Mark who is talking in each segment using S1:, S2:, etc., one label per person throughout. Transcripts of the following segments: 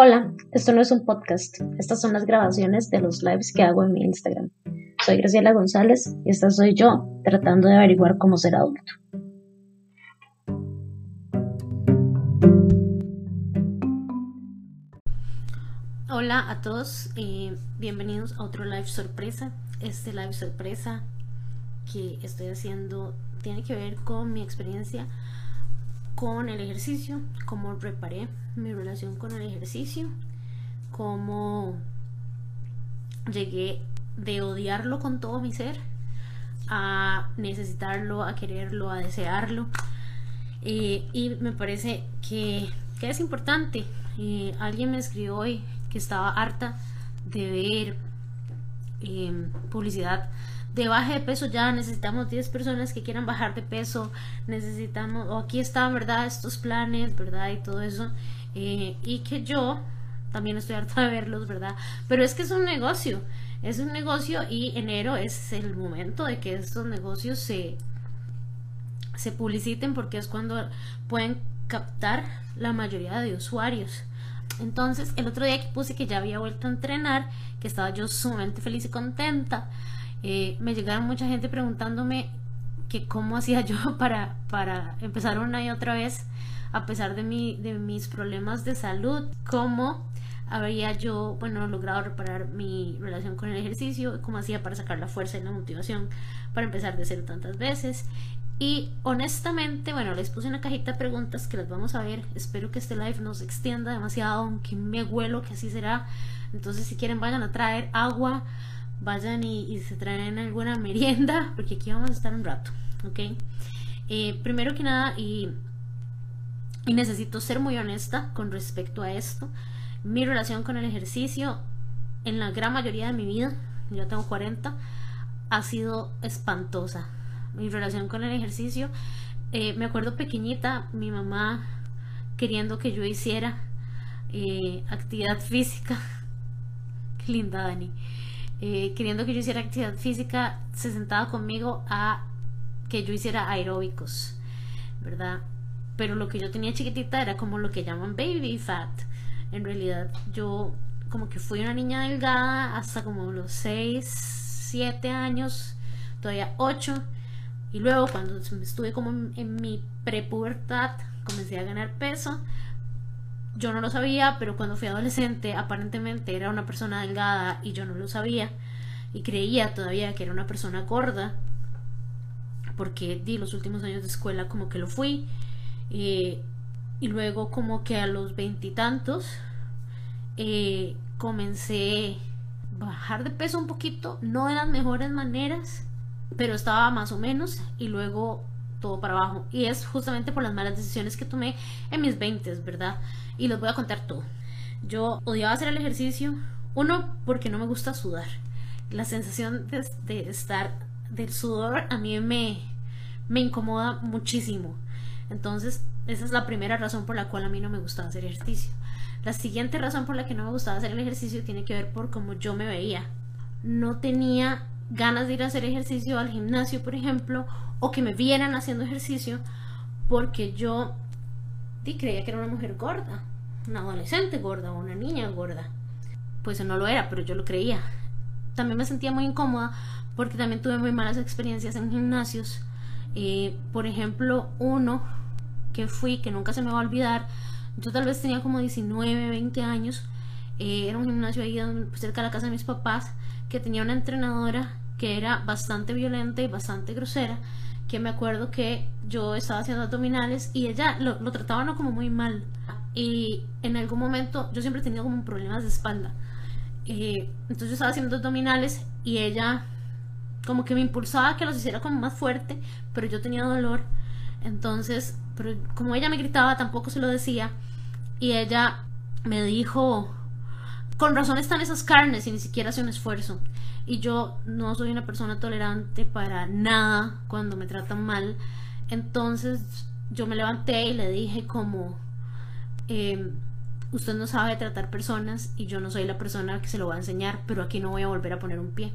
S1: Hola, esto no es un podcast, estas son las grabaciones de los lives que hago en mi Instagram. Soy Graciela González y esta soy yo tratando de averiguar cómo ser adulto. Hola a todos, y bienvenidos a otro live sorpresa. Este live sorpresa que estoy haciendo tiene que ver con mi experiencia con el ejercicio, cómo reparé mi relación con el ejercicio, cómo llegué de odiarlo con todo mi ser a necesitarlo, a quererlo, a desearlo. Eh, y me parece que, es importante. Eh, alguien me escribió hoy que estaba harta de ver eh, publicidad de baje de peso ya necesitamos 10 personas que quieran bajar de peso, necesitamos, o aquí están, ¿verdad? Estos planes, ¿verdad? Y todo eso. Eh, y que yo también estoy harta de verlos, ¿verdad? Pero es que es un negocio, es un negocio y enero es el momento de que estos negocios se, se publiciten porque es cuando pueden captar la mayoría de usuarios. Entonces, el otro día que puse que ya había vuelto a entrenar, que estaba yo sumamente feliz y contenta, eh, me llegaron mucha gente preguntándome que cómo hacía yo para, para empezar una y otra vez, a pesar de, mi, de mis problemas de salud, cómo había yo, bueno, logrado reparar mi relación con el ejercicio, cómo hacía para sacar la fuerza y la motivación para empezar de cero tantas veces. Y honestamente, bueno, les puse una cajita de preguntas que las vamos a ver. Espero que este live no se extienda demasiado, aunque me huelo que así será. Entonces, si quieren, vayan a traer agua, vayan y, se traen alguna merienda, porque aquí vamos a estar un rato, ¿ok? Eh, primero que nada, y, necesito ser muy honesta con respecto a esto, mi relación con el ejercicio en la gran mayoría de mi vida, yo tengo 40, ha sido espantosa. Mi relación con el ejercicio, eh, me acuerdo pequeñita, mi mamá queriendo que yo hiciera eh, actividad física. Qué linda, Dani. Eh, queriendo que yo hiciera actividad física, se sentaba conmigo a que yo hiciera aeróbicos, ¿verdad? Pero lo que yo tenía chiquitita era como lo que llaman baby fat. En realidad, yo como que fui una niña delgada hasta como los 6, 7 años, todavía 8. Y luego cuando estuve como en, en mi prepubertad, comencé a ganar peso yo no lo sabía, pero cuando fui adolescente aparentemente era una persona delgada y yo no lo sabía. Y creía todavía que era una persona gorda porque di los últimos años de escuela como que lo fui eh, y luego como que a los veintitantos eh, comencé a bajar de peso un poquito, no de las mejores maneras, pero estaba más o menos y luego todo para abajo. Y es justamente por las malas decisiones que tomé en mis 20, ¿verdad? Y les voy a contar todo. Yo odiaba hacer el ejercicio. Uno, porque no me gusta sudar. La sensación de, estar del sudor a mí me, me incomoda muchísimo. Entonces, esa es la primera razón por la cual a mí no me gustaba hacer ejercicio. La siguiente razón por la que no me gustaba hacer el ejercicio tiene que ver por cómo yo me veía. No tenía ganas de ir a hacer ejercicio al gimnasio, por ejemplo, o que me vieran haciendo ejercicio, porque yo creía que era una mujer gorda, una adolescente gorda o una niña gorda. Pues no lo era, pero yo lo creía. También me sentía muy incómoda porque también tuve muy malas experiencias en gimnasios. Eh, por ejemplo, uno que fui, que nunca se me va a olvidar, yo tal vez tenía como 19, 20 años, eh, era un gimnasio ahí cerca de la casa de mis papás, que tenía una entrenadora que era bastante violenta y bastante grosera, que me acuerdo que yo estaba haciendo abdominales y ella lo, lo trataba no como muy mal. Y en algún momento yo siempre tenido como problemas de espalda. Eh, entonces yo estaba haciendo abdominales y ella como que me impulsaba a que los hiciera como más fuerte, pero yo tenía dolor. Entonces, pero como ella me gritaba, tampoco se lo decía. Y ella me dijo, con razón están esas carnes y ni siquiera hace un esfuerzo. Y yo no soy una persona tolerante para nada cuando me tratan mal. Entonces yo me levanté y le dije como, em, usted no sabe tratar personas y yo no soy la persona que se lo va a enseñar, pero aquí no voy a volver a poner un pie.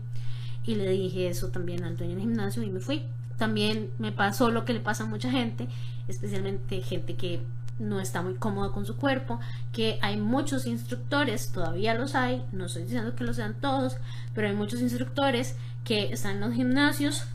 S1: Y le dije eso también al dueño del gimnasio y me fui. También me pasó lo que le pasa a mucha gente, especialmente gente que no está muy cómoda con su cuerpo, que hay muchos instructores, todavía los hay, no estoy diciendo que lo sean todos, pero hay muchos instructores que están en los gimnasios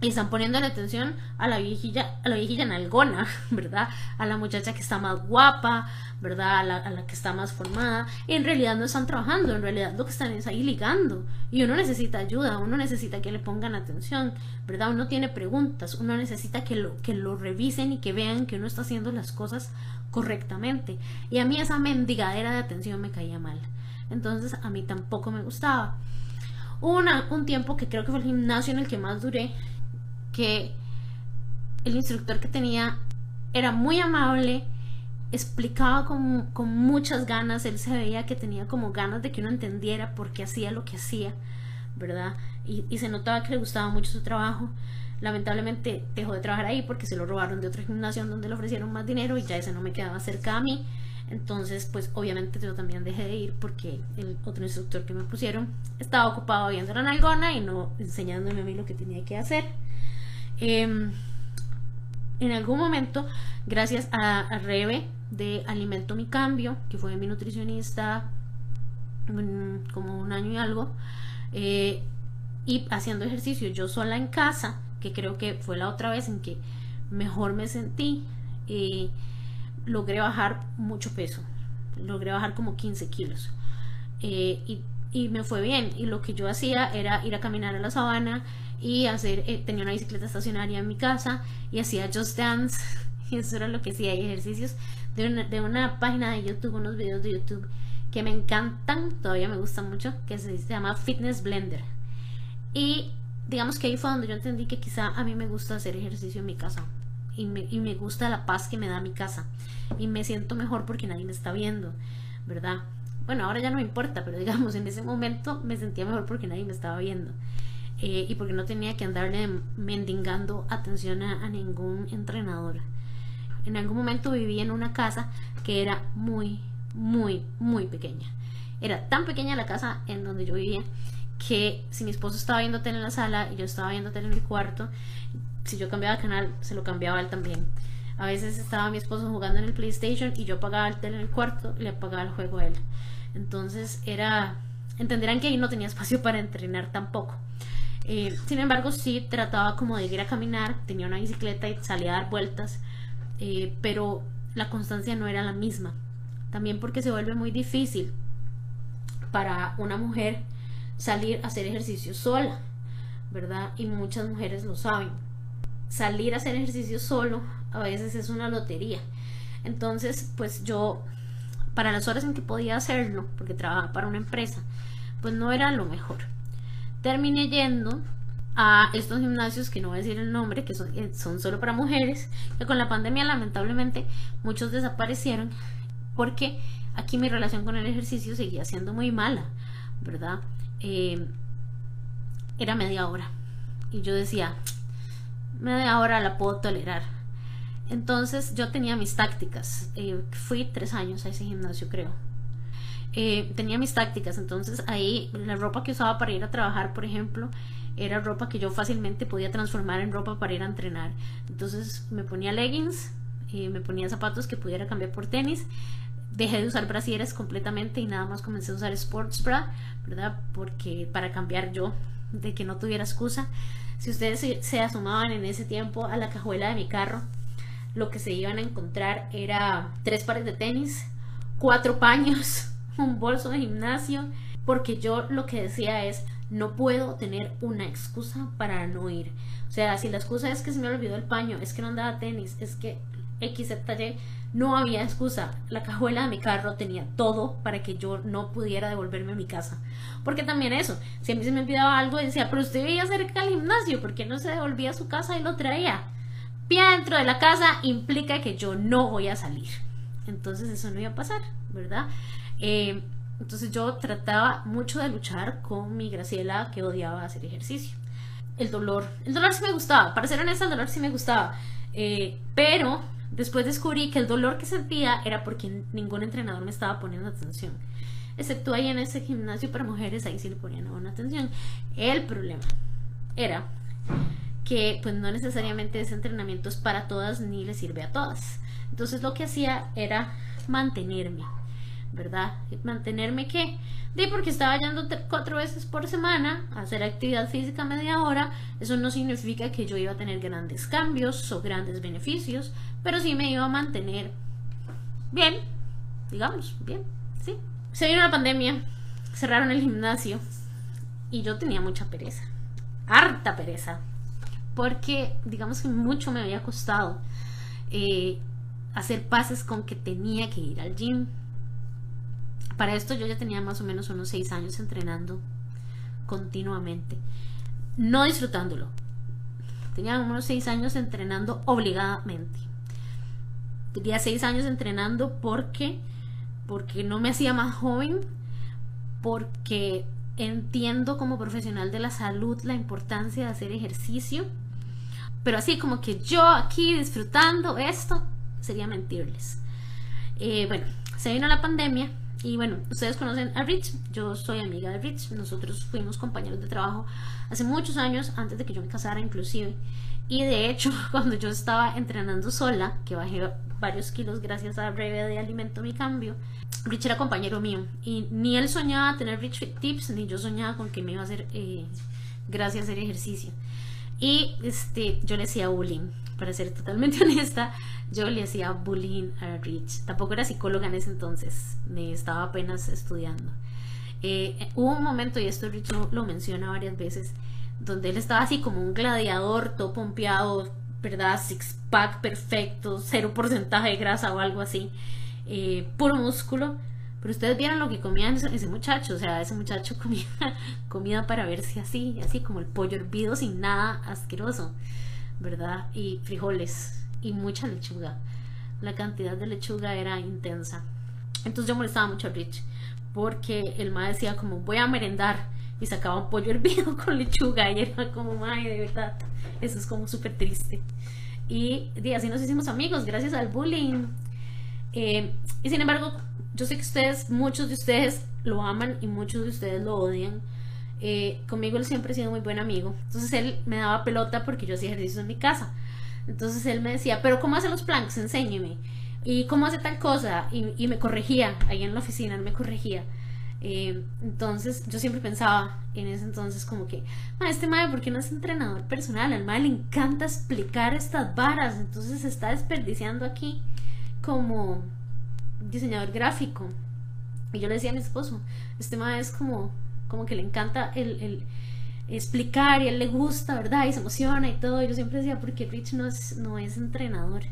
S1: y están poniendo la atención a la viejilla, a la viejilla nalgona, ¿verdad? A la muchacha que está más guapa, ¿verdad? A la, que está más formada. En realidad no están trabajando, en realidad lo que están es ahí ligando. Y uno necesita ayuda, uno necesita que le pongan atención, ¿verdad? Uno tiene preguntas, uno necesita que lo, que lo revisen y que vean que uno está haciendo las cosas correctamente. Y a mí esa mendigadera de atención me caía mal. Entonces a mí tampoco me gustaba. Hubo un tiempo que creo que fue el gimnasio en el que más duré, que el instructor que tenía era muy amable, explicaba con, con, muchas ganas, él se veía que tenía como ganas de que uno entendiera por qué hacía lo que hacía, ¿verdad? Y, y, se notaba que le gustaba mucho su trabajo. Lamentablemente dejó de trabajar ahí porque se lo robaron de otra gimnasio donde le ofrecieron más dinero y ya ese no me quedaba cerca a mí. Entonces, pues obviamente yo también dejé de ir porque el otro instructor que me pusieron estaba ocupado viendo la nalgona y no enseñándome a mí lo que tenía que hacer. Em, en algún momento, gracias a, Rebe de Alimento Mi Cambio, que fue mi nutricionista como un año y algo, eh, y haciendo ejercicio yo sola en casa, que creo que fue la otra vez en que mejor me sentí, eh, logré bajar mucho peso, logré bajar como 15 kilos. Eh, y, y me fue bien. Y lo que yo hacía era ir a caminar a la sabana y hacer, eh, tenía una bicicleta estacionaria en mi casa y hacía Just Dance y eso era lo que hacía, y ejercicios de una, de una página de YouTube, unos videos de YouTube que me encantan, todavía me gustan mucho, que se, llama Fitness Blender. Y digamos que ahí fue donde yo entendí que quizá a mí me gusta hacer ejercicio en mi casa y me, y me gusta la paz que me da mi casa y me siento mejor porque nadie me está viendo, ¿verdad? Bueno, ahora ya no me importa, pero digamos, en ese momento me sentía mejor porque nadie me estaba viendo. Eh, y porque no tenía que andarle mendigando atención a, ningún entrenador. En algún momento viví en una casa que era muy, muy, muy pequeña. Era tan pequeña la casa en donde yo vivía que si mi esposo estaba viendo tele en la sala y yo estaba viendo tele en mi cuarto, si yo cambiaba de canal, se lo cambiaba él también. A veces estaba mi esposo jugando en el PlayStation y yo apagaba el tele en el cuarto y le apagaba el juego a él. Entonces era... Entenderán que ahí no tenía espacio para entrenar tampoco. Eh, sin embargo, sí trataba como de ir a caminar, tenía una bicicleta y salía a dar vueltas, eh, pero la constancia no era la misma. También porque se vuelve muy difícil para una mujer salir a hacer ejercicio sola, ¿verdad? Y muchas mujeres lo saben. Salir a hacer ejercicio solo a veces es una lotería. Entonces, pues yo, para las horas en que podía hacerlo, porque trabajaba para una empresa, pues no era lo mejor terminé yendo a estos gimnasios que no voy a decir el nombre, que son, eh, son solo para mujeres, que con la pandemia lamentablemente muchos desaparecieron porque aquí mi relación con el ejercicio seguía siendo muy mala, ¿verdad? Eh, era media hora y yo decía, media hora la puedo tolerar. Entonces yo tenía mis tácticas. Eh, fui tres años a ese gimnasio, creo. Eh, tenía mis tácticas, entonces ahí la ropa que usaba para ir a trabajar, por ejemplo, era ropa que yo fácilmente podía transformar en ropa para ir a entrenar. Entonces me ponía leggings, y me ponía zapatos que pudiera cambiar por tenis, dejé de usar brasieres completamente y nada más comencé a usar sports bra, ¿verdad? Porque para cambiar yo, de que no tuviera excusa. Si ustedes se asomaban en ese tiempo a la cajuela de mi carro, lo que se iban a encontrar era tres pares de tenis, cuatro paños, un bolso de gimnasio, porque yo lo que decía es, no puedo tener una excusa para no ir. O sea, si la excusa es que se me olvidó el paño, es que no andaba tenis, es que X, Y, no había excusa. La cajuela de mi carro tenía todo para que yo no pudiera devolverme a mi casa. Porque también eso, si a mí se me olvidaba algo, decía, pero usted vivía cerca del gimnasio, ¿por qué no se devolvía a su casa y lo traía? Pie dentro de la casa implica que yo no voy a salir. Entonces eso no iba a pasar, ¿verdad? Eh, entonces yo trataba mucho de luchar con mi Graciela que odiaba hacer ejercicio. El dolor, el dolor sí me gustaba, para ser honesta el dolor sí me gustaba, eh, pero después descubrí que el dolor que sentía era porque ningún entrenador me estaba poniendo atención. Excepto ahí en ese gimnasio para mujeres, ahí sí le ponían buena atención. El problema era que pues no necesariamente ese entrenamiento es para todas ni le sirve a todas. Entonces lo que hacía era mantenerme, ¿verdad? Mantenerme que, de porque estaba yendo cuatro veces por semana a hacer actividad física media hora, eso no significa que yo iba a tener grandes cambios o grandes beneficios, pero sí me iba a mantener bien, digamos, bien, sí. Se vino la pandemia, cerraron el gimnasio y yo tenía mucha pereza, harta pereza, porque digamos que mucho me había costado eh, hacer pases con que tenía que ir al gym. Para esto yo ya tenía más o menos unos seis años entrenando continuamente, no disfrutándolo. Tenía unos seis años entrenando obligadamente. Tenía seis años entrenando porque, porque no me hacía más joven, porque entiendo como profesional de la salud la importancia de hacer ejercicio pero así como que yo aquí disfrutando esto, sería mentirles. Eh, bueno, se vino la pandemia y bueno, ustedes conocen a Rich, yo soy amiga de Rich, nosotros fuimos compañeros de trabajo hace muchos años, antes de que yo me casara inclusive. Y de hecho, cuando yo estaba entrenando sola, que bajé varios kilos gracias a breve de alimento mi cambio, Rich era compañero mío y ni él soñaba tener Rich Tips, ni yo soñaba con que me iba a hacer eh, gracias a hacer ejercicio. Y este, yo le hacía bullying, para ser totalmente honesta, yo le hacía bullying a Rich. Tampoco era psicóloga en ese entonces, me estaba apenas estudiando. Eh, hubo un momento, y esto Rich lo, menciona varias veces, donde él estaba así como un gladiador, todo pompeado, ¿verdad? Six pack perfecto, cero porcentaje de grasa o algo así, eh, puro músculo. Pero ustedes vieron lo que comía ese, muchacho, o sea, ese muchacho comía comida para verse así, así como el pollo hervido sin nada asqueroso, ¿verdad? Y frijoles y mucha lechuga. La cantidad de lechuga era intensa. Entonces yo molestaba mucho a Rich porque el ma decía como voy a merendar y sacaba un pollo hervido con lechuga y era como, madre, de verdad, eso es como súper triste. Y, y, así nos hicimos amigos gracias al bullying. Eh, y sin embargo, yo sé que ustedes, muchos de ustedes lo aman y muchos de ustedes lo odian. Eh, conmigo él siempre ha sido muy buen amigo. Entonces él me daba pelota porque yo hacía ejercicio en mi casa. Entonces él me decía, pero ¿cómo hace los planks? Enséñeme. ¿Y cómo hace tal cosa? Y, me corregía, ahí en la oficina él me corregía. Eh, entonces yo siempre pensaba en ese entonces como que, este madre, ¿por qué no es entrenador personal? Al madre le encanta explicar estas varas, entonces se está desperdiciando aquí como diseñador gráfico. Y yo le decía a mi esposo, este ma es como, como que le encanta el, explicar y a él le gusta, ¿verdad? Y se emociona y todo. Y yo siempre decía, porque Rich no es, no es entrenador.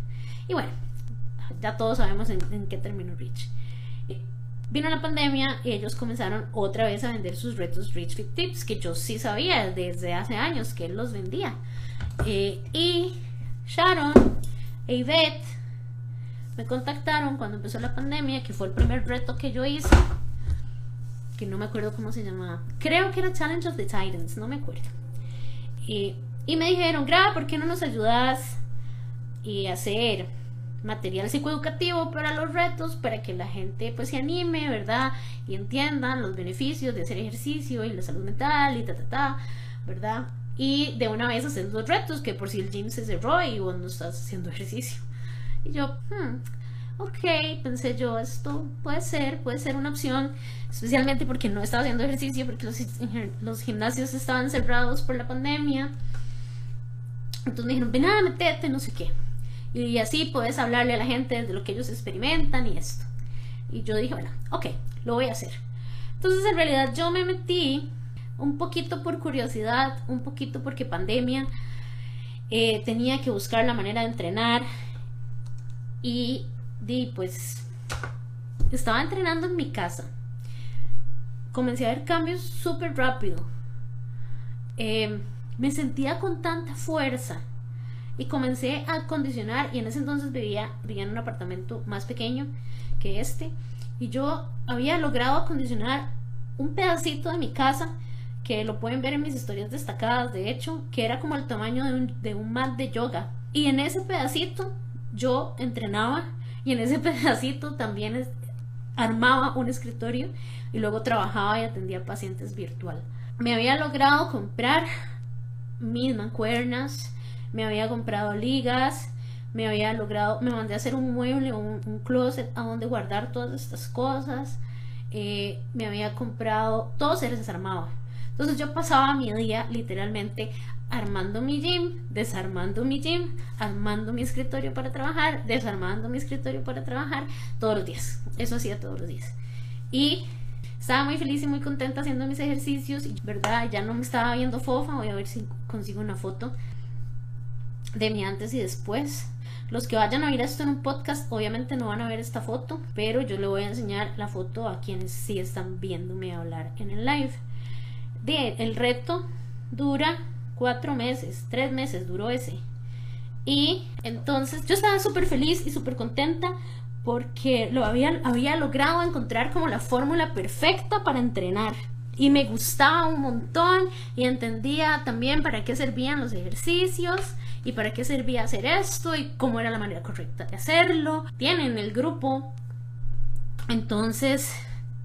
S1: Y bueno, ya todos sabemos en, qué terminó Rich. Vino la pandemia y ellos comenzaron otra vez a vender sus retos Rich Fit Tips, que yo sí sabía desde hace años que él los vendía. Eh, y Sharon e Yvette me contactaron cuando empezó la pandemia, que fue el primer reto que yo hice, que no me acuerdo cómo se llamaba. Creo que era Challenge of the Titans, no me acuerdo. Y, me dijeron, Gra, ¿por qué no nos ayudas y hacer material psicoeducativo para los retos, para que la gente pues se anime, ¿verdad? Y entiendan los beneficios de hacer ejercicio y la salud mental y ta, ta, ta, ¿verdad? Y de una vez hacer los retos, que por si el gym se cerró y vos no estás haciendo ejercicio. Y yo, hmm, ok, pensé yo, esto puede ser, puede ser una opción, especialmente porque no estaba haciendo ejercicio, porque los, los gimnasios estaban cerrados por la pandemia. Entonces me dijeron, ven a meterte, no sé qué. Y así puedes hablarle a la gente de lo que ellos experimentan y esto. Y yo dije, bueno, ok, lo voy a hacer. Entonces en realidad yo me metí un poquito por curiosidad, un poquito porque pandemia, eh, tenía que buscar la manera de entrenar y di, pues estaba entrenando en mi casa. Comencé a ver cambios súper rápido. Em, me sentía con tanta fuerza y comencé a acondicionar y en ese entonces vivía, vivía en un apartamento más pequeño que este y yo había logrado acondicionar un pedacito de mi casa que lo pueden ver en mis historias destacadas de hecho que era como el tamaño de un, de un mat de yoga y en ese pedacito yo entrenaba y en ese pedacito también armaba un escritorio y luego trabajaba y atendía pacientes virtual. Me había logrado comprar mis mancuernas, me había comprado ligas, me había logrado, me mandé a hacer un mueble, un, un closet a donde guardar todas estas cosas, eh, me había comprado, todo se desarmaba. Entonces yo pasaba mi día literalmente armando mi gym, desarmando mi gym, armando mi escritorio para trabajar, desarmando mi escritorio para trabajar todos los días. Eso hacía todos los días. Y estaba muy feliz y muy contenta haciendo mis ejercicios y, ¿verdad? Ya no me estaba viendo fofa, voy a ver si consigo una foto de mi antes y después. Los que vayan a ver esto en un podcast obviamente no van a ver esta foto, pero yo le voy a enseñar la foto a quienes sí están viéndome hablar en el live. El reto dura cuatro meses, tres meses duró ese. Y entonces yo estaba súper feliz y súper contenta porque lo había, había logrado encontrar como la fórmula perfecta para entrenar. Y me gustaba un montón y entendía también para qué servían los ejercicios y para qué servía hacer esto y cómo era la manera correcta de hacerlo. Tienen el grupo. Entonces,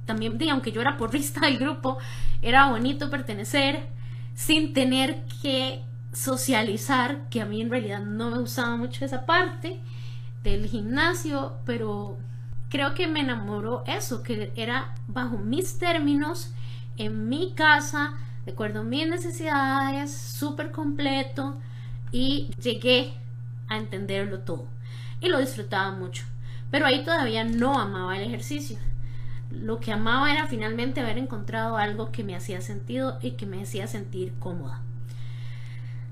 S1: también, aunque yo era porrista del grupo, era bonito pertenecer sin tener que socializar, que a mí en realidad no me gustaba mucho esa parte del gimnasio, pero creo que me enamoró eso, que era bajo mis términos, en mi casa, de acuerdo a mis necesidades, súper completo y llegué a entenderlo todo y lo disfrutaba mucho. Pero ahí todavía no amaba el ejercicio. Lo que amaba era finalmente haber encontrado algo que me hacía sentido y que me hacía sentir cómoda.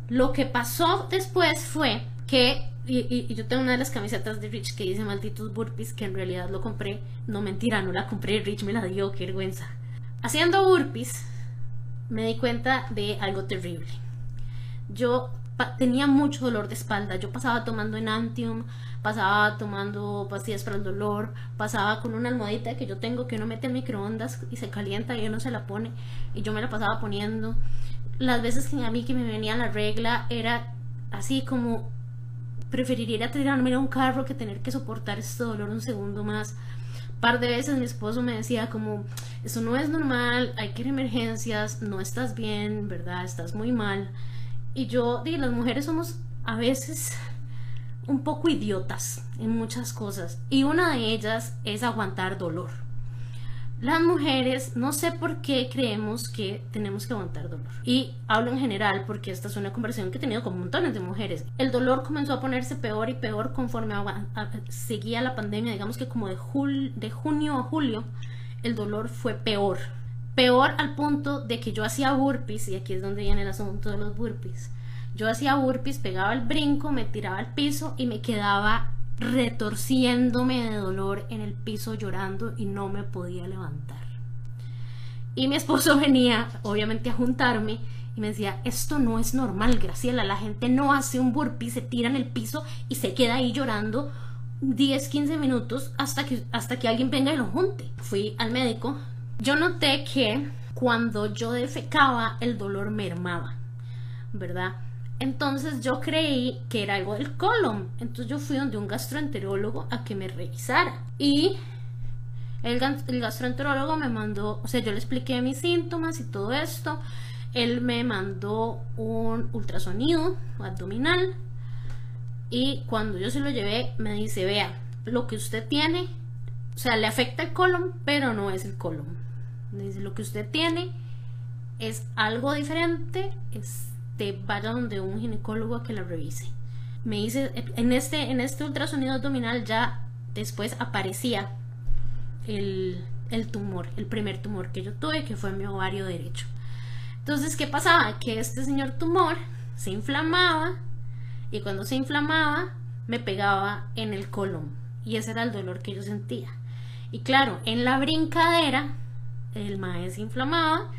S1: Lo que pasó después fue que, y, yo tengo una de las camisetas de Rich que dice malditos burpees, que en realidad lo compré, no mentira, no la compré, Rich me la dio, qué vergüenza. Haciendo burpees me di cuenta de algo terrible. Yo tenía mucho dolor de espalda. Yo pasaba tomando Enantium, pasaba tomando pastillas para el dolor, pasaba con una almohadita que yo tengo que uno mete en microondas y se calienta y uno se la pone y yo me la pasaba poniendo. Las veces que a mí que me venía la regla era así como preferiría tirarme a un carro que tener que soportar este dolor un segundo más. par de veces mi esposo me decía como, eso no es normal, hay que ir a emergencias, no estás bien, ¿verdad? Estás muy mal. Y yo, digo, las mujeres somos a veces un poco idiotas en muchas cosas. Y una de ellas es aguantar dolor. Las mujeres, no sé por qué creemos que tenemos que aguantar dolor. Y hablo en general porque esta es una conversación que he tenido con montones de mujeres. El dolor comenzó a ponerse peor y peor conforme seguía la pandemia. Digamos que como de, de junio a julio, el dolor fue peor Peor al punto de que yo hacía burpees, y aquí es donde viene el asunto de los burpees. Yo hacía burpees, pegaba el brinco, me tiraba al piso y me quedaba retorciéndome de dolor en el piso llorando y no me podía levantar. Y mi esposo venía, obviamente, a juntarme y me decía, esto no es normal, Graciela, la gente no hace un burpee, se tira en el piso y se queda ahí llorando 10, 15 minutos hasta que, hasta que alguien venga y lo junte. Fui al médico, yo noté que cuando yo defecaba el dolor mermaba, ¿verdad? Entonces yo creí que era algo del colon. Entonces yo fui donde un gastroenterólogo a que me revisara. Y el, el, gastroenterólogo me mandó, o sea, yo le expliqué mis síntomas y todo esto. Él me mandó un ultrasonido abdominal. Y cuando yo se lo llevé, me dice, vea, lo que usted tiene, o sea, le afecta el colon, pero no es el colon dice, lo que usted tiene es algo diferente, vaya donde un ginecólogo que la revise. Me dice, en este, en este ultrasonido abdominal ya después aparecía el, el tumor, el primer tumor que yo tuve, que fue mi ovario derecho. Entonces, ¿qué pasaba? Que este señor tumor se inflamaba y cuando se inflamaba me pegaba en el colon y ese era el dolor que yo sentía. Y claro, en la brincadera el maíz se inflamaba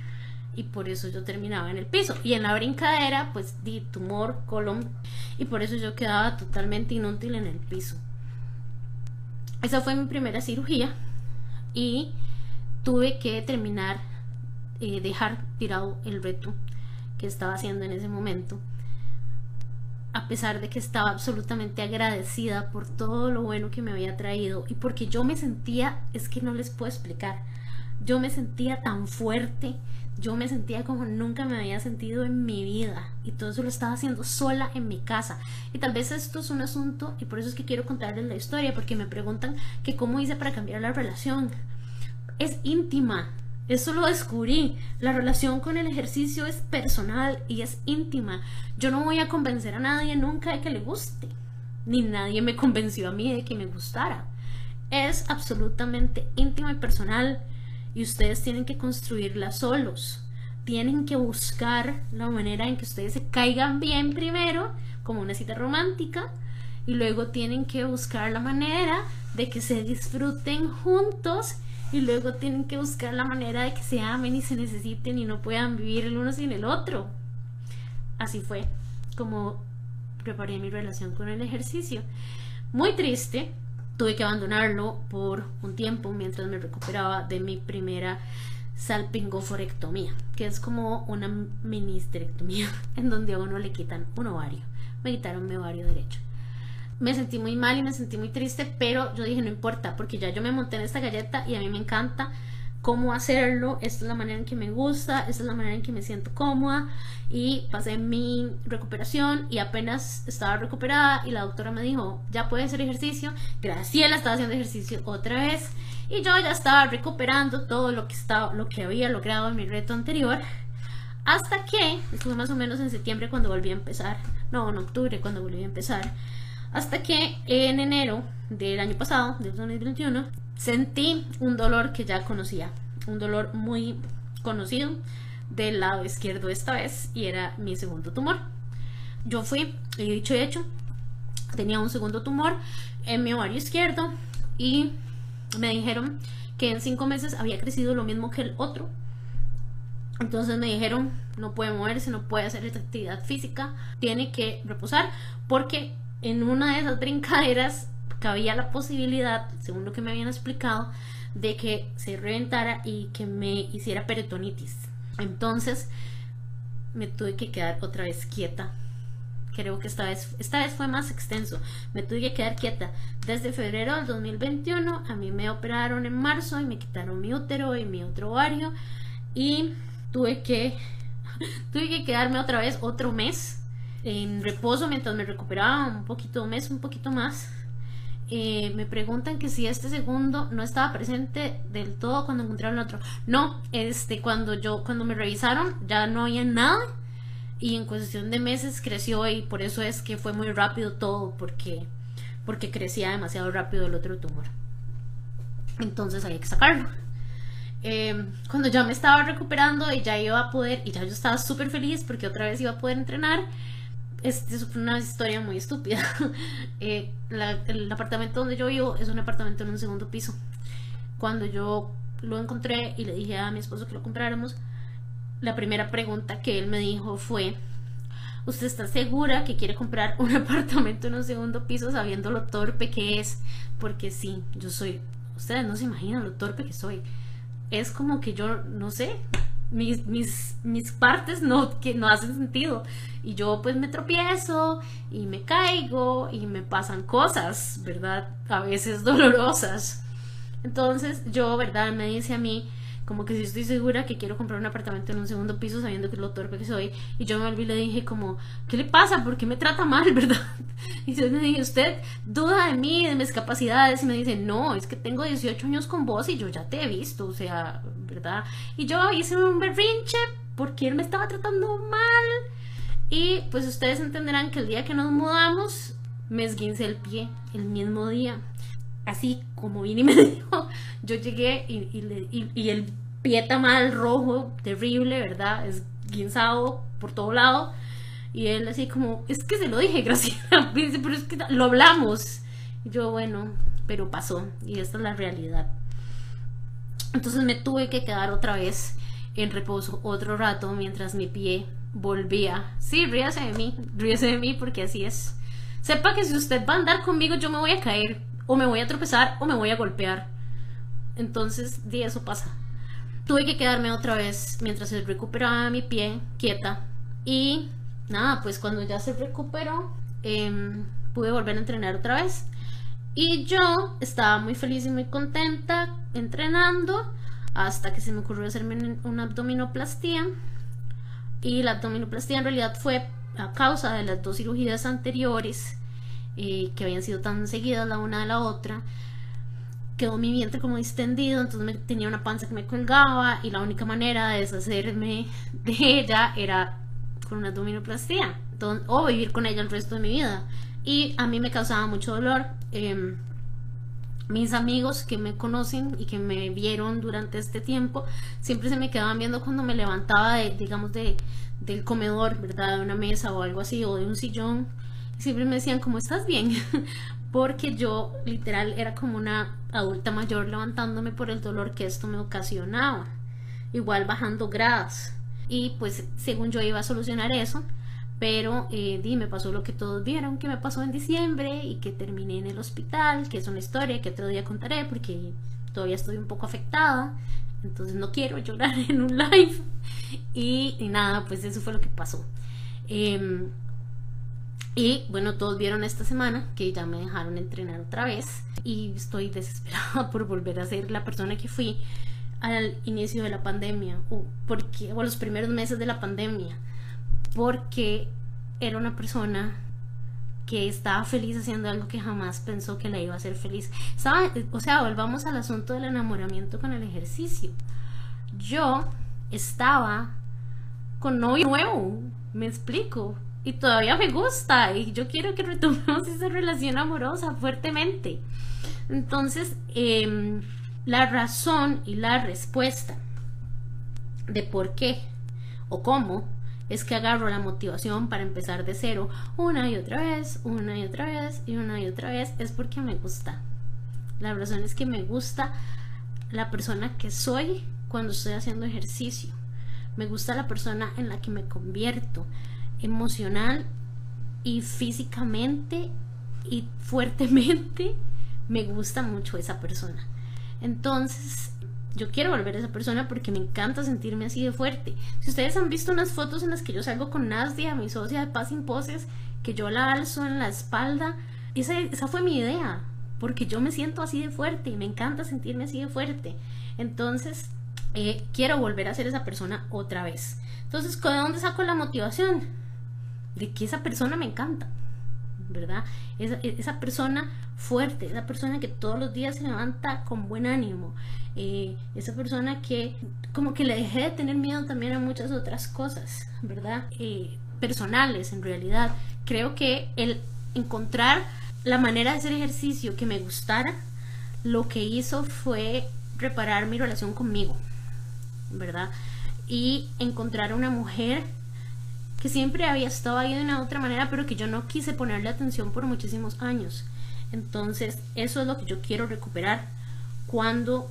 S1: y por eso yo terminaba en el piso. Y en la brincadera, pues di tumor, colon, y por eso yo quedaba totalmente inútil en el piso. Esa fue mi primera cirugía y tuve que terminar, eh, dejar tirado el reto que estaba haciendo en ese momento. A pesar de que estaba absolutamente agradecida por todo lo bueno que me había traído y porque yo me sentía, es que no les puedo explicar, yo me sentía tan fuerte, yo me sentía como nunca me había sentido en mi vida y todo eso lo estaba haciendo sola en mi casa. Y tal vez esto es un asunto y por eso es que quiero contarles la historia porque me preguntan que cómo hice para cambiar la relación. Es íntima. Eso lo descubrí. La relación con el ejercicio es personal y es íntima. Yo no voy a convencer a nadie nunca de que le guste. Ni nadie me convenció a mí de que me gustara. Es absolutamente íntima y personal y ustedes tienen que construirla solos. Tienen que buscar la manera en que ustedes se caigan bien primero, como una cita romántica, y luego tienen que buscar la manera de que se disfruten juntos y luego tienen que buscar la manera de que se amen y se necesiten y no puedan vivir el uno sin el otro. Así fue como preparé mi relación con el ejercicio. Muy triste, tuve que abandonarlo por un tiempo mientras me recuperaba de mi primera salpingoforectomía, que es como una ministerectomía en donde a uno le quitan un ovario. Me quitaron mi ovario derecho. Me sentí muy mal y me sentí muy triste, pero yo dije no importa, porque ya yo me monté en esta galleta y a mí me encanta cómo hacerlo, esta es la manera en que me gusta, esta es la manera en que me siento cómoda. Y pasé mi recuperación y apenas estaba recuperada y la doctora me dijo, ya puedes hacer ejercicio, Graciela estaba haciendo ejercicio otra vez y yo ya estaba recuperando todo lo que, estaba, lo que había logrado en mi reto anterior hasta que, fue más o menos en septiembre cuando volví a empezar, no, en octubre cuando volví a empezar, hasta que en enero del año pasado, del 2021, sentí un dolor que ya conocía, un dolor muy conocido del lado izquierdo esta vez y era mi segundo tumor. Yo fui, y dicho y hecho, tenía un segundo tumor en mi ovario izquierdo y me dijeron que en cinco meses había crecido lo mismo que el otro. Entonces me dijeron, no puede moverse, no puede hacer actividad física, tiene que reposar porque en una de esas brincaderas cabía la posibilidad, según lo que me habían explicado, de que se reventara y que me hiciera peritonitis. Entonces me tuve que quedar otra vez quieta. Creo que esta vez, esta vez fue más extenso. Me tuve que quedar quieta. Desde febrero del 2021 a mí me operaron en marzo y me quitaron mi útero y mi otro ovario. Y tuve que, tuve que quedarme otra vez otro mes en reposo mientras me recuperaba un poquito, un mes, un poquito más eh, me preguntan que si este segundo no estaba presente del todo cuando encontraron el otro. No, este, cuando yo, cuando me revisaron, ya no había nada. Y en cuestión de meses creció y por eso es que fue muy rápido todo, porque, porque crecía demasiado rápido el otro tumor. Entonces había que sacarlo. Em, cuando ya me estaba recuperando y ya iba a poder, y ya yo estaba súper feliz porque otra vez iba a poder entrenar, es una historia muy estúpida. Eh, el apartamento donde yo vivo es un apartamento en un segundo piso. Cuando yo lo encontré y le dije a mi esposo que lo compráramos, la primera pregunta que él me dijo fue, ¿usted está segura que quiere comprar un apartamento en un segundo piso sabiendo lo torpe que es? Porque sí, yo soy, ustedes no se imaginan lo torpe que soy. Es como que yo, no sé, mis, mis, mis partes no, que no hacen sentido. Y yo pues me tropiezo y me caigo y me pasan cosas, ¿verdad? A veces dolorosas. Entonces yo, ¿verdad? Me dice a mí como que si estoy segura que quiero comprar un apartamento en un segundo piso sabiendo que es lo torpe que soy. Y yo me volví y le dije como, ¿qué le pasa? ¿Por qué me trata mal, verdad? Y yo me dije, usted duda de mí, de mis capacidades. Y me dice, no, es que tengo 18 años con vos y yo ya te he visto, o sea, ¿verdad? Y yo hice un berrinche porque él me estaba tratando mal. Y pues ustedes entenderán que el día que nos mudamos, me esguince el pie el mismo día así como vine y me dijo, yo llegué y, y, y, el pie mal rojo, terrible, ¿verdad? Es guinzado por todo lado. Y él así como, es que se lo dije, gracias. pero es que lo hablamos. Y yo, bueno, pero pasó. Y esta es la realidad. Entonces me tuve que quedar otra vez en reposo otro rato mientras mi pie volvía. Sí, ríase de mí, ríase de mí porque así es. Sepa que si usted va a andar conmigo yo me voy a caer o me voy a tropezar o me voy a golpear. Entonces, de eso pasa. Tuve que quedarme otra vez mientras se recuperaba mi pie quieta. Y nada, pues cuando ya se recuperó, em, pude volver a entrenar otra vez. Y yo estaba muy feliz y muy contenta entrenando hasta que se me ocurrió hacerme una abdominoplastía y la abdominoplastía en realidad fue a causa de las dos cirugías anteriores eh, que habían sido tan seguidas la una de la otra quedó mi vientre como distendido, entonces me, tenía una panza que me colgaba y la única manera de deshacerme de ella era con una abdominoplastía o vivir con ella el resto de mi vida. Y a mí me causaba mucho dolor. Em, mis amigos que me conocen y que me vieron durante este tiempo siempre se me quedaban viendo cuando me levantaba de, digamos, de, del comedor, ¿verdad? De una mesa o algo así, o de un sillón. Siempre me decían, ¿cómo estás bien? Porque yo literal era como una adulta mayor levantándome por el dolor que esto me ocasionaba. Igual bajando gradas. Y pues según yo iba a solucionar eso, pero eh, me pasó lo que todos vieron que me pasó en diciembre y que terminé en el hospital, que es una historia que otro día contaré porque todavía estoy un poco afectada, entonces no quiero llorar en un live. Y, nada, pues eso fue lo que pasó. Em, y bueno, todos vieron esta semana que ya me dejaron entrenar otra vez y estoy desesperada por volver a ser la persona que fui al inicio de la pandemia o, porque, o los primeros meses de la pandemia porque era una persona que estaba feliz haciendo algo que jamás pensó que la iba a hacer feliz. o sea, volvamos al asunto del enamoramiento con el ejercicio. Yo estaba con novio nuevo, me explico, y todavía me gusta y yo quiero que retomemos esa relación amorosa fuertemente. Entonces, em, la razón y la respuesta de por qué o cómo es que agarro la motivación para empezar de cero una y otra vez, una y otra vez y una y otra vez, es porque me gusta. La razón es que me gusta la persona que soy cuando estoy haciendo ejercicio. Me gusta la persona en la que me convierto emocional y físicamente y fuertemente. Me gusta mucho esa persona. Entonces, yo quiero volver a esa persona porque me encanta sentirme así de fuerte. Si ustedes han visto unas fotos en las que yo salgo con Nasdia, mi socia de Paz sin Poses, que yo la alzo en la espalda, esa, esa fue mi idea, porque yo me siento así de fuerte y me encanta sentirme así de fuerte. Entonces, eh, quiero volver a ser esa persona otra vez. Entonces, ¿de dónde saco la motivación? De que esa persona me encanta, ¿verdad? Esa, esa persona fuerte, esa persona que todos los días se levanta con buen ánimo, eh, esa persona que como que le dejé de tener miedo también a muchas otras cosas, ¿verdad? Eh, personales en realidad. Creo que el encontrar la manera de hacer ejercicio que me gustara, lo que hizo fue reparar mi relación conmigo, ¿verdad? Y encontrar una mujer que siempre había estado ahí de una otra manera, pero que yo no quise ponerle atención por muchísimos años. Entonces, eso es lo que yo quiero recuperar cuando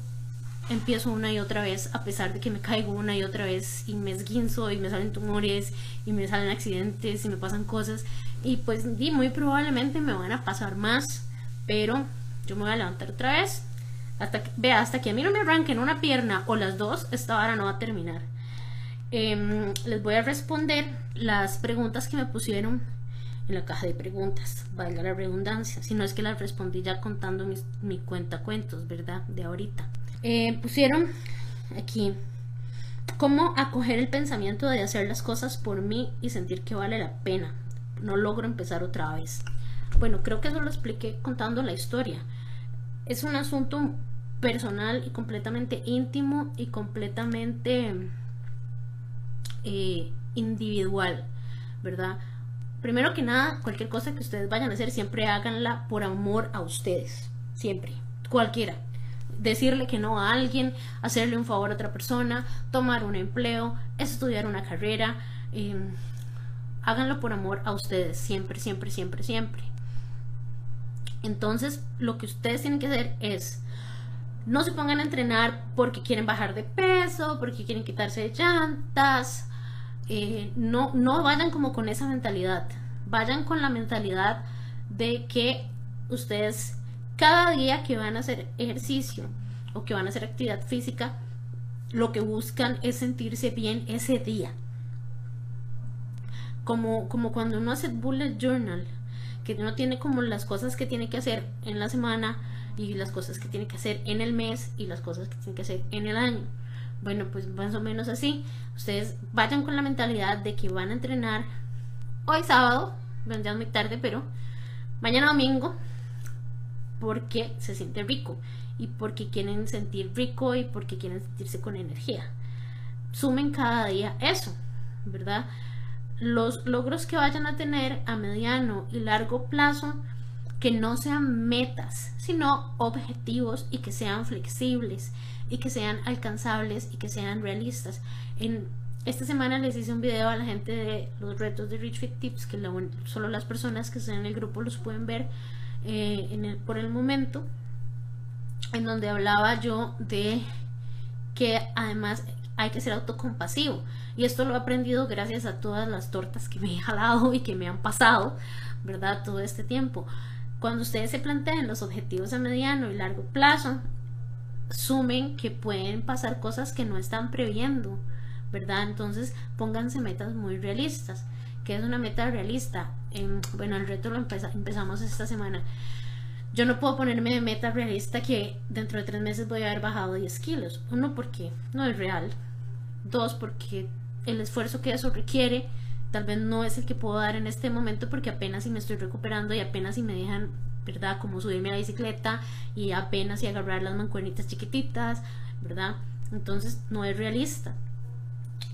S1: empiezo una y otra vez, a pesar de que me caigo una y otra vez y me esguinzo y me salen tumores y me salen accidentes y me pasan cosas. Y pues muy probablemente me van a pasar más, pero yo me voy a levantar otra vez. Hasta que, vea, hasta que a mí no me arranquen una pierna o las dos, esta hora no va a terminar. Em, les voy a responder las preguntas que me pusieron en la caja de preguntas, valga la redundancia, si no es que las respondí ya contando mi cuenta cuentos, ¿verdad? De ahorita. Eh, pusieron aquí cómo acoger el pensamiento de hacer las cosas por mí y sentir que vale la pena. No logro empezar otra vez. Bueno, creo que eso lo expliqué contando la historia. Es un asunto personal y completamente íntimo y completamente eh, individual, ¿verdad? Primero que nada, cualquier cosa que ustedes vayan a hacer, siempre háganla por amor a ustedes. Siempre. Cualquiera decirle que no a alguien, hacerle un favor a otra persona, tomar un empleo, estudiar una carrera. Em, háganlo por amor a ustedes, siempre, siempre, siempre, siempre. Entonces, lo que ustedes tienen que hacer es no se pongan a entrenar porque quieren bajar de peso, porque quieren quitarse de llantas. Eh, no, no vayan como con esa mentalidad. Vayan con la mentalidad de que ustedes cada día que van a hacer ejercicio o que van a hacer actividad física, lo que buscan es sentirse bien ese día. Como, como cuando uno hace bullet journal, que uno tiene como las cosas que tiene que hacer en la semana y las cosas que tiene que hacer en el mes y las cosas que tiene que hacer en el año. Bueno, pues más o menos así. Ustedes vayan con la mentalidad de que van a entrenar hoy sábado, ya es muy tarde, pero mañana domingo, porque se siente rico y porque quieren sentir rico y porque quieren sentirse con energía. Sumen cada día eso, ¿verdad? Los logros que vayan a tener a mediano y largo plazo, que no sean metas, sino objetivos y que sean flexibles y que sean alcanzables y que sean realistas. En esta semana les hice un video a la gente de los retos de Rich Fit Tips, que solo las personas que están en el grupo los pueden ver eh, en el, por el momento, en donde hablaba yo de que además hay que ser autocompasivo. Y esto lo he aprendido gracias a todas las tortas que me he jalado y que me han pasado, ¿verdad? Todo este tiempo. Cuando ustedes se planteen los objetivos a mediano y largo plazo, sumen que pueden pasar cosas que no están previendo, ¿verdad? Entonces pónganse metas muy realistas. ¿Qué es una meta realista? bueno, el reto lo empezamos esta semana. Yo no puedo ponerme de meta realista que dentro de tres meses voy a haber bajado 10 kilos. Uno, porque no es real. Dos, porque el esfuerzo que eso requiere tal vez no es el que puedo dar en este momento porque apenas si me estoy recuperando y apenas si me dejan, ¿verdad? Como subirme a la bicicleta y apenas si agarrar las mancuernitas chiquititas, ¿verdad? Entonces no es realista.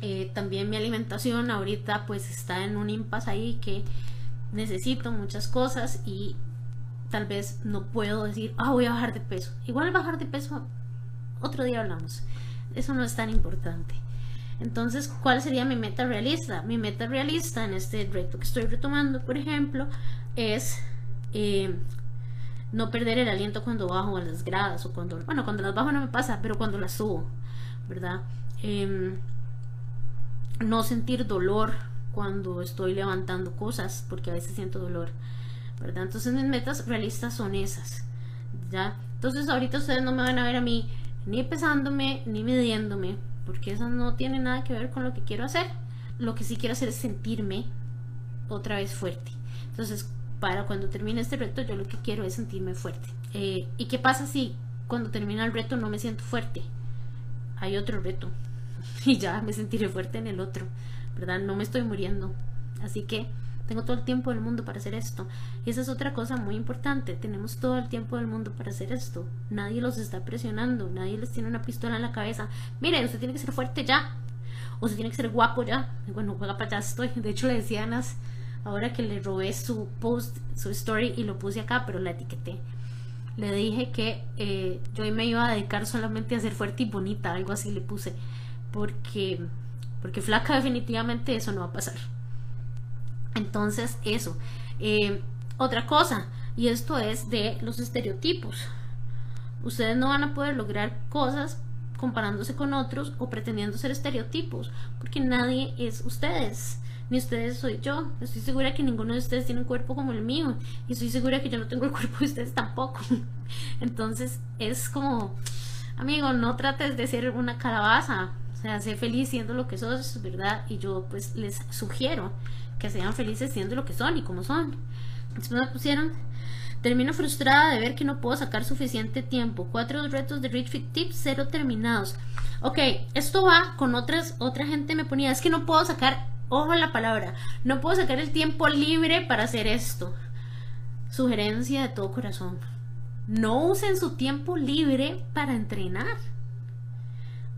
S1: Eh, también mi alimentación ahorita pues está en un impasse ahí que necesito muchas cosas y tal vez no puedo decir, ah, voy a bajar de peso. Igual bajar de peso, otro día hablamos. Eso no es tan importante. Entonces, ¿cuál sería mi meta realista? Mi meta realista en este reto que estoy retomando, por ejemplo, es eh, no perder el aliento cuando bajo a las gradas o cuando, bueno, cuando las bajo no me pasa, pero cuando las subo, ¿verdad? Em, no sentir dolor cuando estoy levantando cosas, porque a veces siento dolor, ¿verdad? Entonces mis metas realistas son esas, ¿ya? Entonces ahorita ustedes no me van a ver a mí ni pesándome ni midiéndome, porque eso no tiene nada que ver con lo que quiero hacer. Lo que sí quiero hacer es sentirme otra vez fuerte. Entonces, para cuando termine este reto, yo lo que quiero es sentirme fuerte. Eh, ¿Y qué pasa si cuando termina el reto no me siento fuerte? Hay otro reto. Y ya me sentiré fuerte en el otro. ¿Verdad? No me estoy muriendo. Así que tengo todo el tiempo del mundo para hacer esto. Y esa es otra cosa muy importante. Tenemos todo el tiempo del mundo para hacer esto. Nadie los está presionando. Nadie les tiene una pistola en la cabeza. Mire, usted tiene que ser fuerte ya. O se tiene que ser guapo ya. Bueno, juega para allá estoy. De hecho, le decía a Anas ahora que le robé su post, su story y lo puse acá, pero la etiqueté. Le dije que eh, yo me iba a dedicar solamente a ser fuerte y bonita. Algo así le puse. Porque, porque flaca definitivamente eso no va a pasar. Entonces, eso. Eh, otra cosa, y esto es de los estereotipos. Ustedes no van a poder lograr cosas comparándose con otros o pretendiendo ser estereotipos, porque nadie es ustedes, ni ustedes soy yo. Estoy segura que ninguno de ustedes tiene un cuerpo como el mío, y estoy segura que yo no tengo el cuerpo de ustedes tampoco. Entonces, es como, amigo, no trates de ser una calabaza, o sea, sé feliz siendo lo que sos, ¿verdad? Y yo pues les sugiero que sean felices siendo lo que son y como son. Después me pusieron, termino frustrada de ver que no puedo sacar suficiente tiempo. Cuatro retos de Rich Fit Tips, cero terminados. Ok, esto va con otras, otra gente me ponía, es que no puedo sacar, ojo a la palabra, no puedo sacar el tiempo libre para hacer esto. Sugerencia de todo corazón. No usen su tiempo libre para entrenar.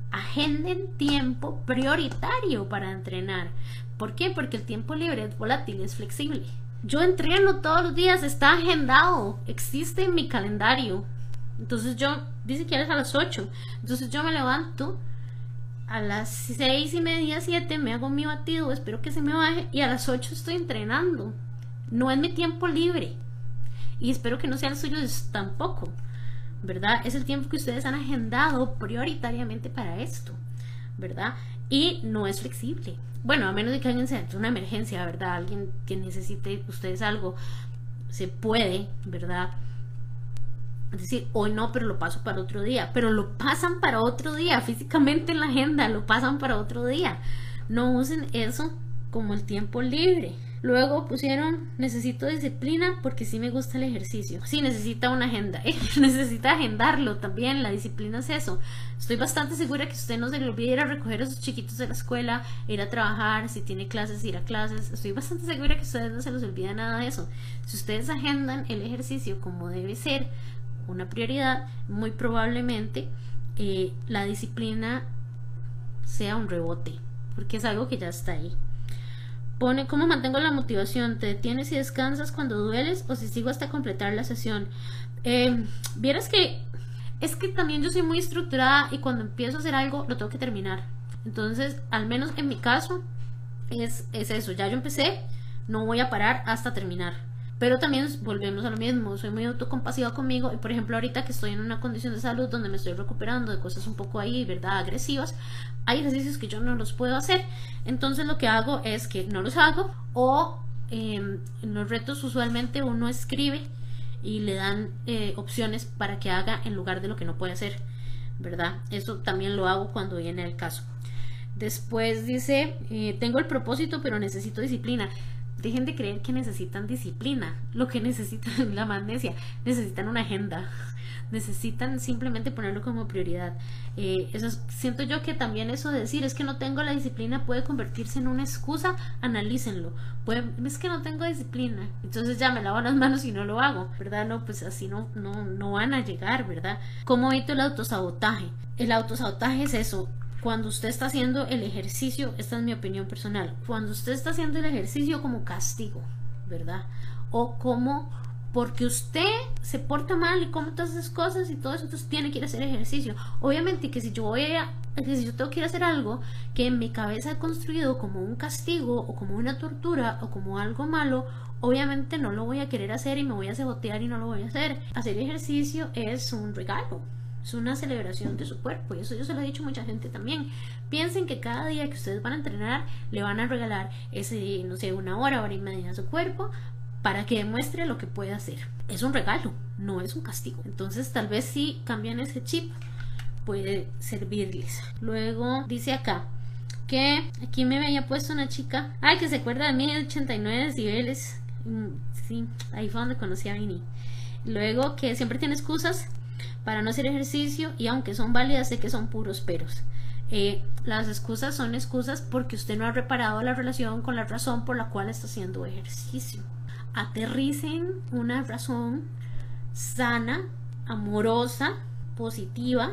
S1: Agenden tiempo prioritario para entrenar. ¿Por qué? Porque el tiempo libre es volátil, es flexible. Yo entreno todos los días, está agendado, existe en mi calendario. Entonces yo, dice que eres a las 8. Entonces yo me levanto a las seis y media, 7, me hago mi batido, espero que se me baje y a las 8 estoy entrenando. No es mi tiempo libre. Y espero que no sea el suyo tampoco. ¿Verdad? Es el tiempo que ustedes han agendado prioritariamente para esto. ¿Verdad? Y no es flexible bueno, a menos de que alguien sea una emergencia, ¿verdad? Alguien que necesite ustedes algo, se puede, ¿verdad? Es decir, hoy no, pero lo paso para otro día. Pero lo pasan para otro día, físicamente en la agenda, lo pasan para otro día. No usen eso como el tiempo libre, Luego pusieron, necesito disciplina porque sí me gusta el ejercicio. Sí, necesita una agenda. necesita agendarlo también. La disciplina es eso. Estoy bastante segura que usted no se le olvide ir a recoger a sus chiquitos de la escuela, ir a trabajar, si tiene clases, ir a clases. Estoy bastante segura que ustedes no se les olvida nada de eso. Si ustedes agendan el ejercicio como debe ser, una prioridad, muy probablemente eh, la disciplina sea un rebote, porque es algo que ya está ahí. Pone cómo mantengo la motivación. ¿Te detienes y descansas cuando dueles o si sigo hasta completar la sesión? Eh, Vieras que es que también yo soy muy estructurada y cuando empiezo a hacer algo lo tengo que terminar. Entonces, al menos en mi caso, es, es eso. Ya yo empecé, no voy a parar hasta terminar. Pero también volvemos a lo mismo, soy muy autocompasiva conmigo y por ejemplo ahorita que estoy en una condición de salud donde me estoy recuperando de cosas un poco ahí, ¿verdad? Agresivas, hay ejercicios que yo no los puedo hacer. Entonces lo que hago es que no los hago o em, en los retos usualmente uno escribe y le dan eh, opciones para que haga en lugar de lo que no puede hacer, ¿verdad? Eso también lo hago cuando viene el caso. Después dice, eh, tengo el propósito pero necesito disciplina. Dejen de creer que necesitan disciplina. Lo que necesitan, la magnesia, necesitan una agenda. Necesitan simplemente ponerlo como prioridad. Eh, eso siento yo que también eso de decir es que no tengo la disciplina puede convertirse en una excusa. Analícenlo. es que no tengo disciplina. Entonces ya me lavo las manos y no lo hago. ¿Verdad? No, pues así no, no, no van a llegar, ¿verdad? ¿Cómo evito el autosabotaje? El autosabotaje es eso cuando usted está haciendo el ejercicio, esta es mi opinión personal, cuando usted está haciendo el ejercicio como castigo, ¿verdad? O como porque usted se porta mal y come todas esas cosas y todo eso, entonces tiene que ir a hacer ejercicio. Obviamente que si yo voy a, que si yo tengo que ir a hacer algo que en mi cabeza he construido como un castigo o como una tortura o como algo malo, obviamente no lo voy a querer hacer y me voy a sabotear y no lo voy a hacer. Hacer ejercicio es un regalo, es una celebración de su cuerpo y eso yo se lo he dicho a mucha gente también. Piensen que cada día que ustedes van a entrenar le van a regalar ese, no sé, una hora, hora y media a su cuerpo para que demuestre lo que puede hacer. Es un regalo, no es un castigo. Entonces tal vez si cambian ese chip puede servirles. Luego dice acá que aquí me había puesto una chica, ay que se acuerda de mí, 89 decibeles. Mm, sí, ahí fue donde conocí a Vini. Luego que siempre tiene excusas para no hacer ejercicio y aunque son válidas sé que son puros peros. Eh, las excusas son excusas porque usted no ha reparado la relación con la razón por la cual está haciendo ejercicio. Aterricen una razón sana, amorosa, positiva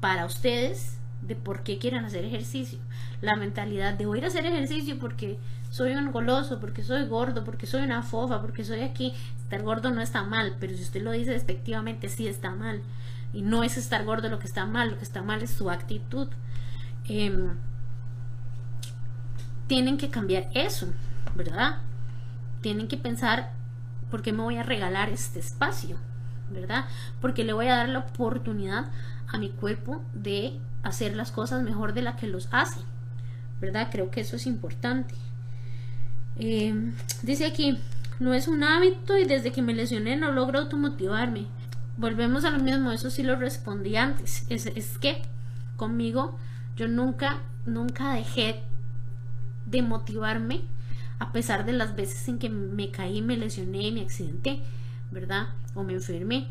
S1: para ustedes de por qué quieren hacer ejercicio. La mentalidad de voy ir a hacer ejercicio porque soy un goloso, porque soy gordo, porque soy una fofa, porque soy aquí. Estar gordo no está mal, pero si usted lo dice despectivamente, sí está mal. Y no es estar gordo lo que está mal, lo que está mal es su actitud. Em, tienen que cambiar eso, ¿verdad? Tienen que pensar, ¿por qué me voy a regalar este espacio? ¿Verdad? Porque le voy a dar la oportunidad a mi cuerpo de hacer las cosas mejor de la que los hace. ¿Verdad? Creo que eso es importante. Em, dice aquí, no es un hábito y desde que me lesioné no logro automotivarme volvemos a lo mismo, eso sí lo respondí antes. Es, es que conmigo yo nunca, nunca dejé de motivarme a pesar de las veces en que me caí, me lesioné, me accidenté, ¿verdad? O me enfermé.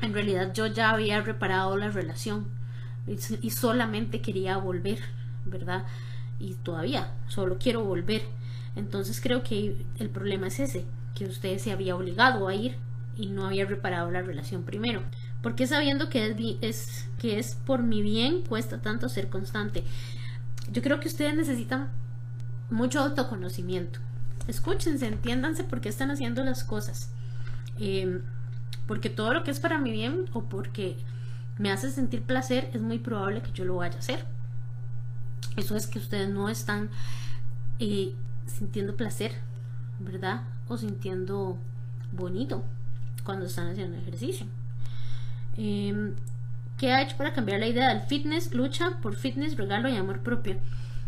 S1: En realidad yo ya había reparado la relación y solamente quería volver, ¿verdad? Y todavía solo quiero volver. Entonces creo que el problema es ese, que usted se había obligado a ir y no había reparado la relación primero. Porque sabiendo que es, que es por mi bien, cuesta tanto ser constante. Yo creo que ustedes necesitan mucho autoconocimiento. Escúchense, entiéndanse por qué están haciendo las cosas. Em, porque todo lo que es para mi bien o porque me hace sentir placer, es muy probable que yo lo vaya a hacer. Eso es que ustedes no están eh, sintiendo placer, ¿verdad? O sintiendo bonito cuando están haciendo ejercicio. Em, ¿Qué ha hecho para cambiar la idea del fitness? Lucha por fitness, regalo y amor propio.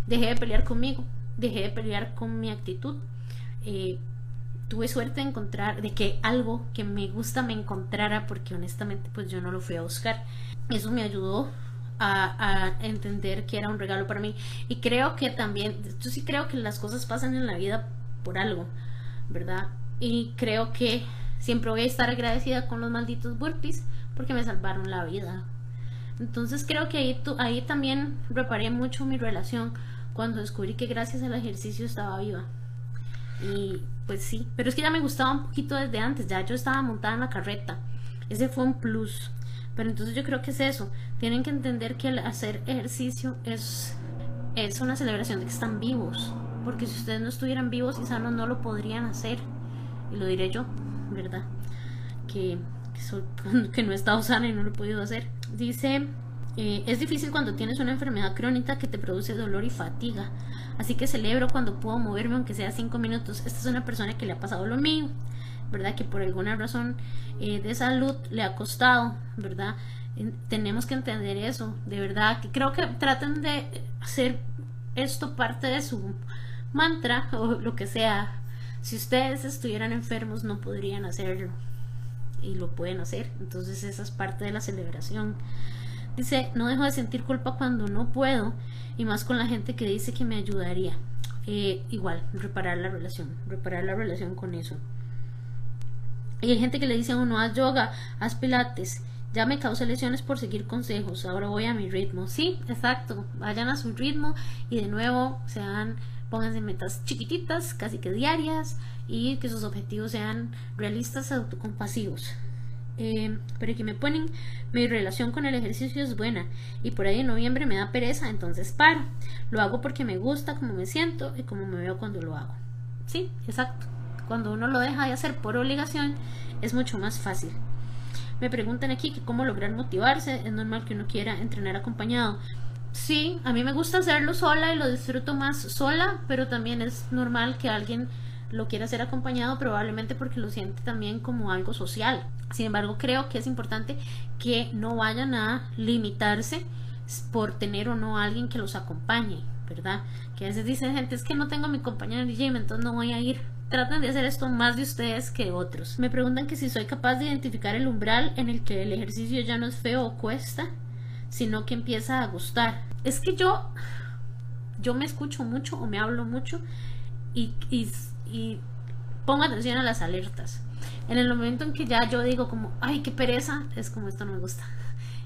S1: Dejé de pelear conmigo, dejé de pelear con mi actitud. Eh, tuve suerte de encontrar, de que algo que me gusta me encontrara, porque honestamente pues yo no lo fui a buscar. Eso me ayudó a, entender que era un regalo para mí. Y creo que también, yo sí creo que las cosas pasan en la vida por algo, ¿verdad? Y creo que siempre voy a estar agradecida con los malditos burpees porque me salvaron la vida. Entonces creo que ahí, ahí también reparé mucho mi relación cuando descubrí que gracias al ejercicio estaba viva. Y pues sí, pero es que ya me gustaba un poquito desde antes, ya yo estaba montada en la carreta. Ese fue un plus. Pero entonces yo creo que es eso. Tienen que entender que el hacer ejercicio es, es una celebración de que están vivos. Porque si ustedes no estuvieran vivos y sanos no lo podrían hacer. Y lo diré yo, ¿verdad? Que, que, no he estado sana y no lo he podido hacer. Dice, eh, es difícil cuando tienes una enfermedad crónica que te produce dolor y fatiga. Así que celebro cuando puedo moverme aunque sea cinco minutos. Esta es una persona que le ha pasado lo mío, ¿verdad? Que por alguna razón eh, de salud le ha costado, ¿verdad? tenemos que entender eso, de verdad. Que creo que traten de hacer esto parte de su mantra o lo que sea. Si ustedes estuvieran enfermos no podrían hacerlo y lo pueden hacer. Entonces esa es parte de la celebración. Dice, no dejo de sentir culpa cuando no puedo y más con la gente que dice que me ayudaría. Eh, igual, reparar la relación, reparar la relación con eso. Y hay gente que le dice a uno, haz yoga, haz pilates. Ya me causé lesiones por seguir consejos, ahora voy a mi ritmo. Sí, exacto, vayan a su ritmo y de nuevo sean, pónganse metas chiquititas, casi que diarias y que sus objetivos sean realistas, autocompasivos. Eh, pero que me ponen mi relación con el ejercicio es buena y por ahí en noviembre me da pereza, entonces paro. Lo hago porque me gusta, como me siento y como me veo cuando lo hago. Sí, exacto. Cuando uno lo deja de hacer por obligación es mucho más fácil. Me preguntan aquí que cómo lograr motivarse. Es normal que uno quiera entrenar acompañado. Sí, a mí me gusta hacerlo sola y lo disfruto más sola, pero también es normal que alguien lo quiera hacer acompañado probablemente porque lo siente también como algo social. Sin embargo, creo que es importante que no vayan a limitarse por tener o no alguien que los acompañe, ¿verdad? Que a veces dicen gente, es que no tengo a mi compañero de gym, entonces no voy a ir. Tratan de hacer esto más de ustedes que otros. Me preguntan que si soy capaz de identificar el umbral en el que el ejercicio ya no es feo o cuesta, sino que empieza a gustar. Es que yo, yo me escucho mucho o me hablo mucho y, y y pongo atención a las alertas. En el momento en que ya yo digo como, ay, qué pereza, es como esto no me gusta.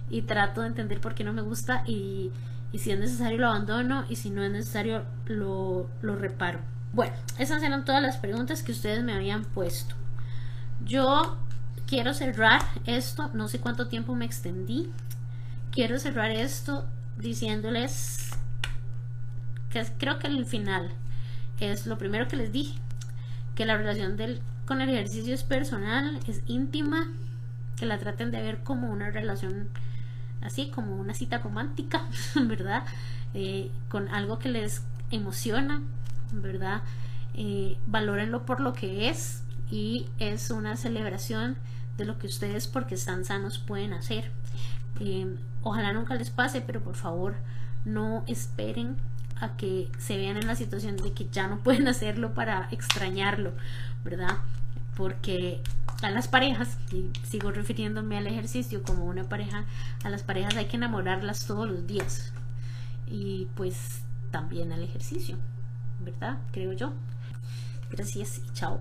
S1: Y trato de entender por qué no me gusta y, si es necesario lo abandono y si no es necesario lo, lo reparo. Bueno, esas eran todas las preguntas que ustedes me habían puesto. Yo quiero cerrar esto, no sé cuánto tiempo me extendí. Quiero cerrar esto diciéndoles que creo que el final es lo primero que les dije que la relación del, con el ejercicio es personal, es íntima, que la traten de ver como una relación así, como una cita romántica, ¿verdad? Eh, con algo que les emociona, ¿verdad? Eh, valórenlo por lo que es y es una celebración de lo que ustedes porque están sanos pueden hacer. Eh, ojalá nunca les pase, pero por favor no esperen a que se vean en la situación de que ya no pueden hacerlo para extrañarlo, ¿verdad? Porque a las parejas, y sigo refiriéndome al ejercicio como una pareja, a las parejas hay que enamorarlas todos los días. Y pues también al ejercicio, ¿verdad? Creo yo. Gracias y chao.